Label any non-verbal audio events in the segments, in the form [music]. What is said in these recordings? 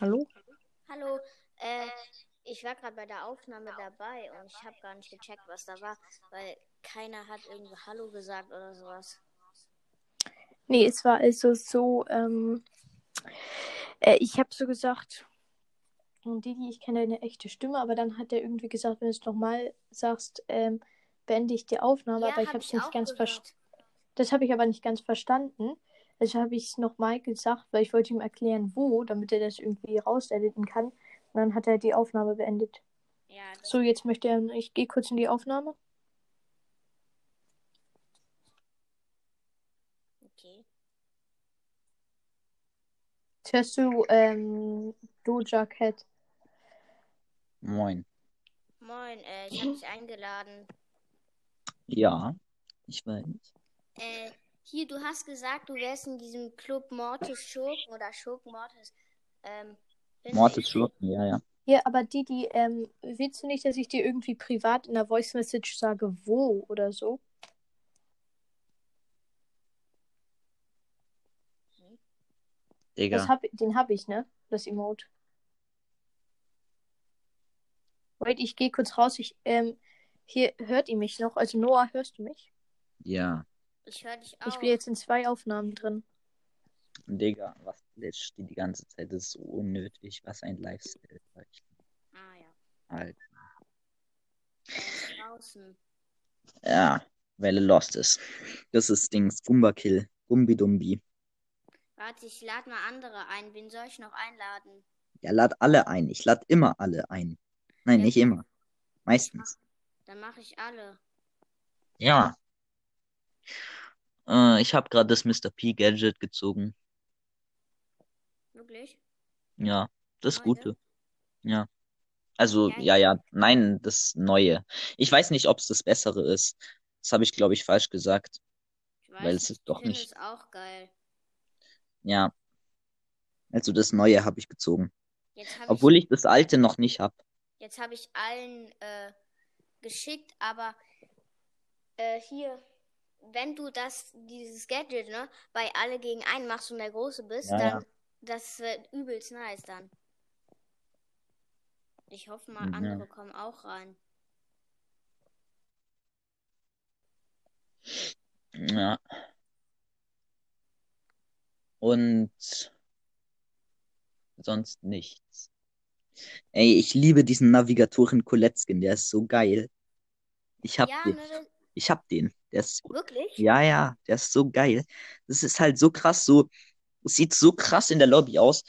Hallo? Hallo, äh, ich war gerade bei der Aufnahme dabei und ich habe gar nicht gecheckt, was da war, weil keiner hat irgendwie Hallo gesagt oder sowas. Nee, es war also so, ähm, äh, ich habe so gesagt, und Didi, ich kenne deine echte Stimme, aber dann hat er irgendwie gesagt, wenn du es nochmal sagst, ähm, beende ich die Aufnahme, Ja, aber ich hab habe es ich nicht ganz verstanden. Das habe ich aber nicht ganz verstanden. Also habe ich es nochmal gesagt, weil ich wollte ihm erklären, wo, damit er das irgendwie rausediten kann. Und dann hat er die Aufnahme beendet. Ja, So, jetzt möchte er, ich gehe kurz in die Aufnahme. okay. Jetzt hörst du ähm, Doja Cat. Moin. Moin, äh, ich habe dich eingeladen. Ja, ich weiß. Äh, hier, du hast gesagt, du wärst in diesem Club Mortis Schurken oder Schurken Mortis. Ähm, Mortis Schurken, ja, ja. Ja, aber Didi, ähm, willst du nicht, dass ich dir irgendwie privat in der Voice Message sage, wo oder so? Digga. Das hab, den habe ich, ne? Das Emote. Wait, ich gehe kurz raus. Ich, ähm, hier hört ihr mich noch? Also Noah, hörst du mich? Ja. Ich höre dich auch. Ich bin jetzt in zwei Aufnahmen drin. Digga, was glitscht die die ganze Zeit? Das ist so unnötig. Was ein Lifestyle. Ah ja, Halt. er ist draußen. Ja, weil er lost ist. Das ist Dings. Gumba Kill. Gumbi Dumbi. Warte, ich lade mal andere ein. Wen soll ich noch einladen? Ja, lad alle ein. Ich lad immer alle ein. Nein, Ja, nicht immer. Meistens. Dann mache ich alle. Ja. Äh, ich habe gerade das Mr. P Gadget gezogen. Wirklich? Ja, das Neue? Gute. Ja. Also, Ja, ja, ja, nein, das Neue. Ich weiß nicht, ob es das Bessere ist. Das habe ich, glaube ich, falsch gesagt. Ich weiß Weil es ist doch nicht- es auch geil. Ja. Also das Neue habe ich gezogen. Habe Obwohl ich, ich das Alte noch nicht habe. jetzt habe ich allen äh, geschickt, aber äh, hier, wenn du das, dieses Gadget, ne, bei alle gegen einen machst und der Große bist, Ja, dann, das wird übelst nice dann. Ich hoffe mal, Mhm. andere kommen auch rein. Ja. Und sonst nichts. Ey, ich liebe diesen Navigatoren Colette-Skin, der ist so geil. Ich hab Ja, den. ne, Ich hab den. Der ist, wirklich? ja, ja, der ist so geil. Das ist halt so krass, so, es sieht so krass in der Lobby aus.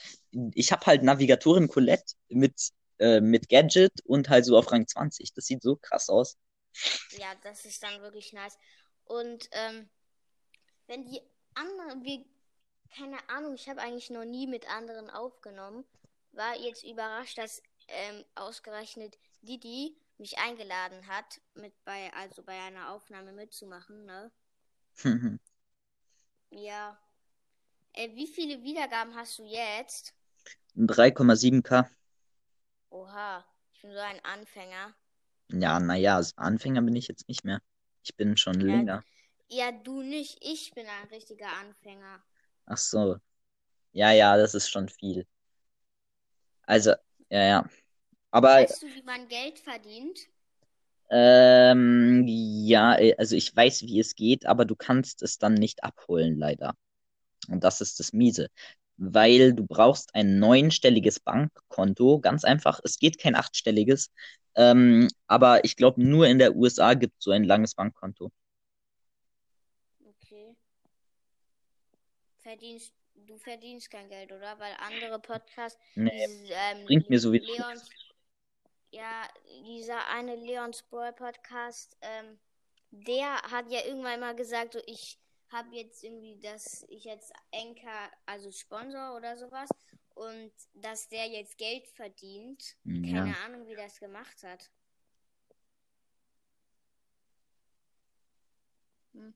Ich hab halt Navigatoren Colette mit, äh, mit Gadget und halt so auf Rang 20. Das sieht so krass aus. Ja, das ist dann wirklich nice. Und ähm, wenn die anderen, wir, keine Ahnung, ich habe eigentlich noch nie mit anderen aufgenommen, war jetzt überrascht, dass ähm, ausgerechnet Didi mich eingeladen hat, mit bei, also bei einer Aufnahme mitzumachen, ne? Ja. Äh, wie viele Wiedergaben hast du jetzt? 3,7k. Oha, ich bin so ein Anfänger. Ja, naja, Anfänger bin ich jetzt nicht mehr. Ich bin schon Ja. länger. Ja, du nicht, ich bin ein richtiger Anfänger. Ach so. Ja, ja, das ist schon viel. Also, ja, ja. Aber, Weißt du, wie man Geld verdient? ähm, ja, äh, also ich weiß, wie es geht, aber du kannst es dann nicht abholen, leider. Und das ist das Miese. Weil du brauchst ein neunstelliges Bankkonto, ganz einfach. Es geht kein achtstelliges. Ähm, aber ich glaube, nur in der USA gibt so ein langes Bankkonto. Okay. Verdienst, du verdienst kein Geld, oder? Weil andere Podcasts, Nee, ähm, bringt mir sowieso Leons, ja, dieser eine Leons Boy Podcast, ähm, der hat ja irgendwann mal gesagt, so ich habe jetzt irgendwie, dass ich jetzt Enker, also Sponsor oder sowas, und dass der jetzt Geld verdient. Ja. Keine Ahnung, wie das gemacht hat. Hm.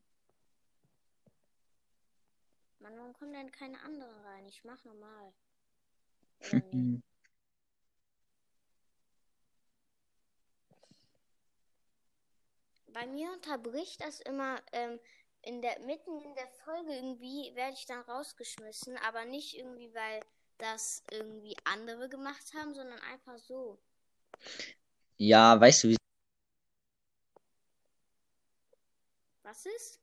Mann, warum kommen denn keine anderen rein? Ich mach normal. [laughs] Oder nee? Bei mir unterbricht das immer ähm, in der mitten in der Folge irgendwie werde ich dann rausgeschmissen, aber nicht irgendwie weil das irgendwie andere gemacht haben, sondern einfach so. Ja, weißt du, wie Was ist?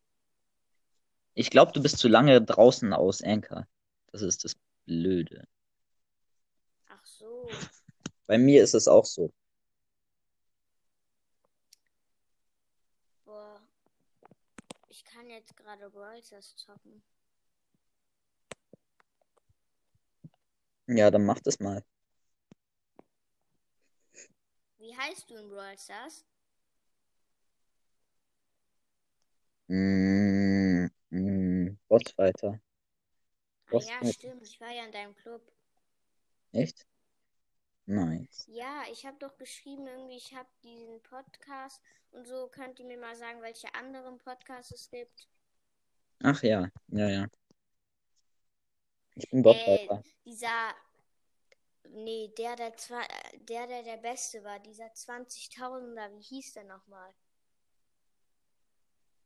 ich glaube, du bist zu lange draußen aus Anchor. Das ist das Blöde. Ach so. Bei mir ist es auch so. Boah. Ich kann jetzt gerade Brawl Stars zocken. Ja, dann mach das mal. Wie heißt du in Brawl Stars? Mm, mm, Bossfighter. Ah, Was ja, stimmt. Ich war ja in deinem Club. Echt? Nice. Ja, ich habe doch geschrieben, irgendwie, ich habe diesen Podcast und so. Könnt ihr mir mal sagen, welche anderen Podcasts es gibt? Ach ja, ja, ja. Ich bin Äh, Bossfighter. dieser. Nee, der, der, zwei, der, der der Beste war, dieser 20.000er, wie hieß der nochmal?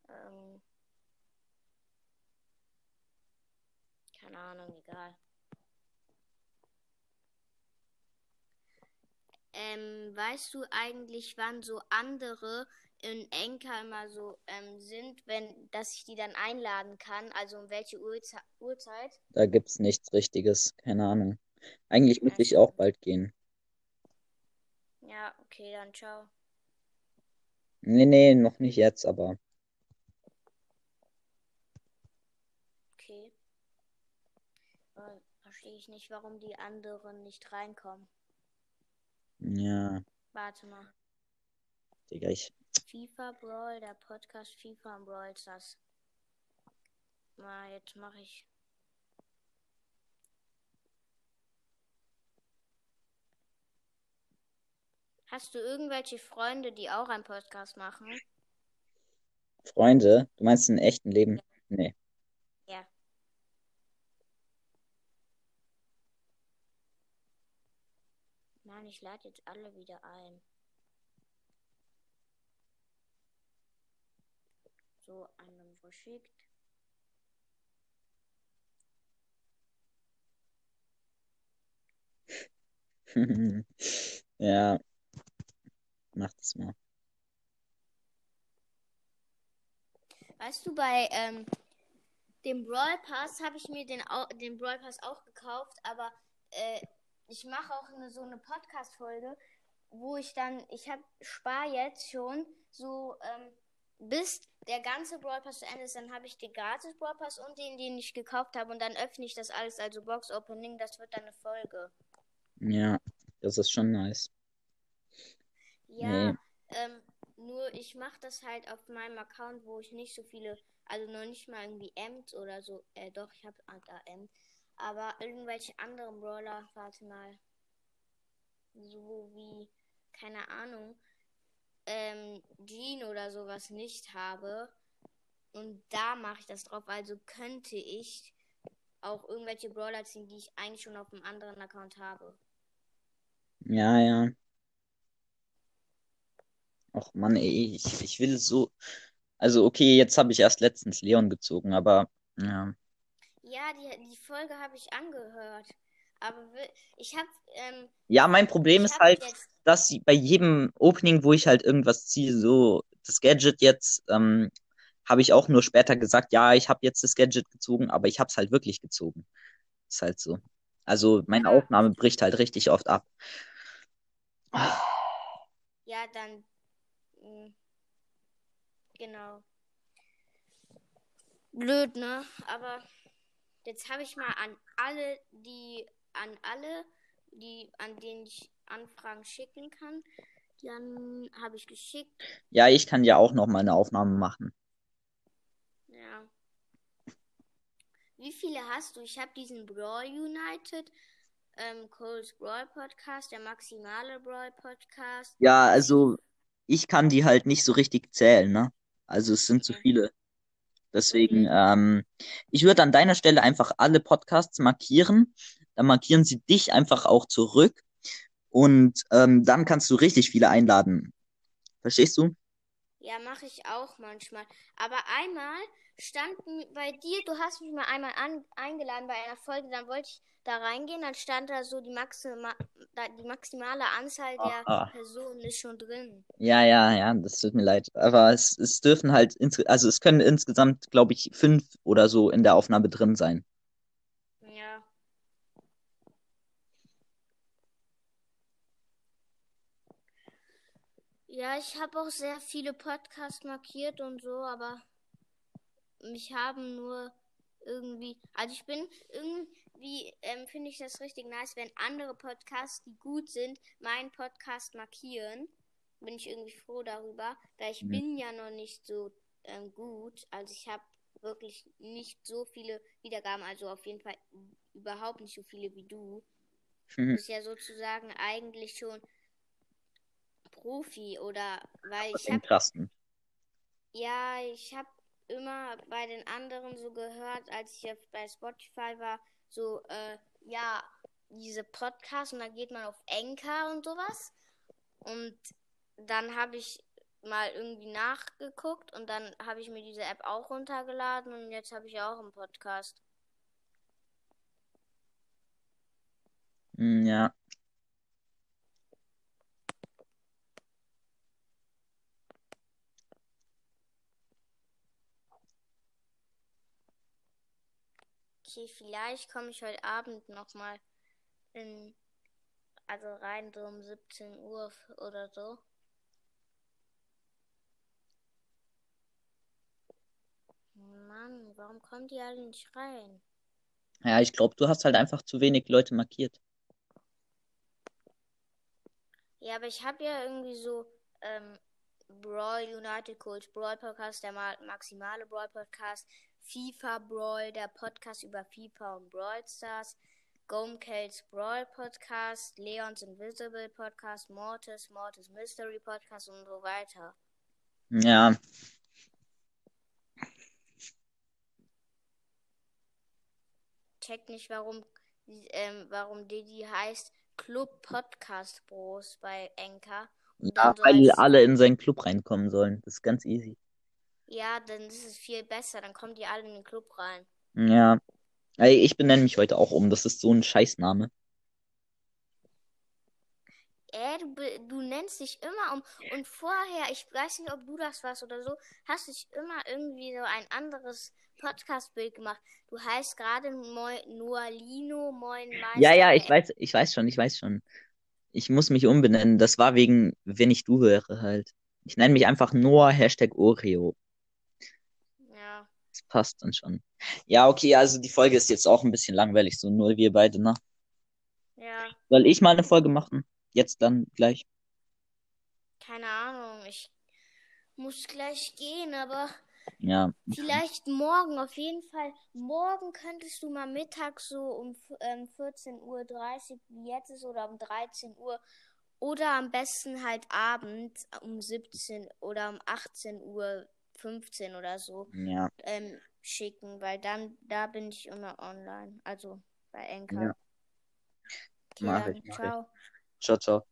Ähm, keine Ahnung, egal. Ähm, weißt du eigentlich, wann so andere in Enka immer so ähm, sind, wenn, dass ich die dann einladen kann? Also um welche Uhrzei Uhrzeit? Da gibt's nichts Richtiges. Keine Ahnung. Eigentlich müsste ich auch bald gehen. Ja, okay, dann ciao. Nee, nee, noch nicht jetzt, aber Okay. Äh, verstehe ich nicht, warum die anderen nicht reinkommen. Ja, Warte mal. Digga, ich. FIFA Brawl, der Podcast FIFA und Brawl Stars. Mal, jetzt mache ich. Hast du irgendwelche Freunde, die auch einen Podcast machen? Freunde, du meinst im echten Leben? Nee. Ja. Mann, ich lade jetzt alle wieder ein. So, einem verschickt. [laughs] Ja, mach das mal. Weißt du, bei ähm, dem Brawl Pass habe ich mir den, au- den Brawl Pass auch gekauft, aber äh, ich mache auch eine, so eine Podcast-Folge, wo ich dann, ich habe spar jetzt schon so, ähm, bis der ganze Brawl Pass zu Ende ist, dann habe ich den gratis Brawl Pass und den, den ich gekauft habe und dann öffne ich das alles, also Box Opening, das wird dann eine Folge. Ja, das ist schon nice. Ja, Nee. ähm, nur ich mache das halt auf meinem Account, wo ich nicht so viele, also noch nicht mal irgendwie Ems oder so, äh, doch, ich habe da Ems, aber irgendwelche anderen Brawler, warte mal, so wie, keine Ahnung, ähm, Jean oder sowas nicht habe und da mache ich das drauf, also könnte ich auch irgendwelche Brawler ziehen, die ich eigentlich schon auf einem anderen Account habe. Ja, ja. Och Mann, ey, ich, ich will so. Also, okay, jetzt habe ich erst letztens Leon gezogen, aber ja. Ja, die, die Folge habe ich angehört. Aber ich habe, ähm, Ja, mein Problem ist halt, jetzt, dass bei jedem Opening, wo ich halt irgendwas ziehe, so das Gadget jetzt, ähm, habe ich auch nur später gesagt, ja, ich habe jetzt das Gadget gezogen, aber ich habe es halt wirklich gezogen. Ist halt so. Also meine Ja. Aufnahme bricht halt richtig oft ab. ja, dann, mh, genau. Blöd, ne? Aber jetzt habe ich mal an alle, die, an alle, die, an denen ich Anfragen schicken kann, dann habe ich geschickt. Ja, ich kann ja auch noch mal eine Aufnahme machen. Ja. Wie viele hast du? Ich habe diesen Brawl United, ähm, Cole's Brawl Podcast, der maximale Brawl Podcast. Ja, also ich kann die halt nicht so richtig zählen, ne? Also es sind zu Okay. viele. Deswegen, ähm, ich würde an deiner Stelle einfach alle Podcasts markieren. Dann markieren sie dich einfach auch zurück. Und ähm, dann kannst du richtig viele einladen. Verstehst du? Ja, mache ich auch manchmal. Aber einmal stand bei dir, du hast mich mal einmal an, eingeladen bei einer Folge, dann wollte ich da reingehen, dann stand da so die, Maxima, die maximale Anzahl der Ah. Personen ist schon drin. Ja, ja, ja, das tut mir leid. Aber es, es dürfen halt, also es können insgesamt, glaube ich, fünf oder so in der Aufnahme drin sein. Ja. Ja, ich habe auch sehr viele Podcasts markiert und so, aber mich haben nur irgendwie, also ich bin irgendwie, ähm, finde ich das richtig nice, wenn andere Podcasts, die gut sind, meinen Podcast markieren. Bin ich irgendwie froh darüber, weil ich Mhm. bin ja noch nicht so ähm, gut. Also ich habe wirklich nicht so viele Wiedergaben, also auf jeden Fall überhaupt nicht so viele wie du. Du Mhm. bist ja sozusagen eigentlich schon Profi oder weil ich krassen. ja, ich habe immer bei den anderen so gehört, als ich auf- bei Spotify war, so, äh, ja, diese Podcasts und dann geht man auf Anchor und sowas. Und dann habe ich mal irgendwie nachgeguckt und dann habe ich mir diese App auch runtergeladen und jetzt habe ich auch einen Podcast. Hm, Ja. Okay, vielleicht komme ich heute Abend nochmal in, also rein so um 17 Uhr oder so. Mann, warum kommen die alle nicht rein? Ja, ich glaube, du hast halt einfach zu wenig Leute markiert. Ja, aber ich habe ja irgendwie so ähm, Brawl United Coach Brawl Podcast, der ma maximale Brawl Podcast, FIFA Brawl, der Podcast über FIFA und Brawl Stars, Gomekels Brawl Podcast, Leons Invisible Podcast, Mortis, Mortis Mystery Podcast und so weiter. Ja, Check nicht, warum, ähm, warum Didi heißt Club Podcast Bros bei Anchor. Ja, weil als- alle in seinen Club reinkommen sollen. Das ist ganz easy. Ja, dann ist es viel besser, dann kommen die alle in den Club rein. Ja. Ey, ich benenne mich heute auch um. Das ist so ein Scheißname. Äh, du, du nennst dich immer um. Und vorher, ich weiß nicht, ob du das warst oder so, hast dich immer irgendwie so ein anderes Podcast-Bild gemacht. Du heißt gerade Moi- Nualino Moin Meister. Ja, ja, ich weiß, ich weiß schon, ich weiß schon. Ich muss mich umbenennen. Das war wegen, wenn ich du wäre halt. Ich nenne mich einfach Noah Hashtag Oreo. Ja. Das passt dann schon. Ja, okay, also die Folge ist jetzt auch ein bisschen langweilig, so nur wir beide, ne? Ja, Soll ich mal eine Folge machen? Jetzt dann gleich. keine Ahnung. Ich muss gleich gehen, aber Ja. vielleicht morgen. Auf jeden Fall. Morgen könntest du mal mittags so um ähm, 14.30 Uhr, wie jetzt ist, oder um 13 Uhr. Oder am besten halt abends um 17 oder um 18 Uhr 15 oder so Ja. ähm, schicken, weil dann da bin ich immer online. Also bei Enka. Ja. Okay, Mach ich, mach ich. ciao. Ciao, ciao.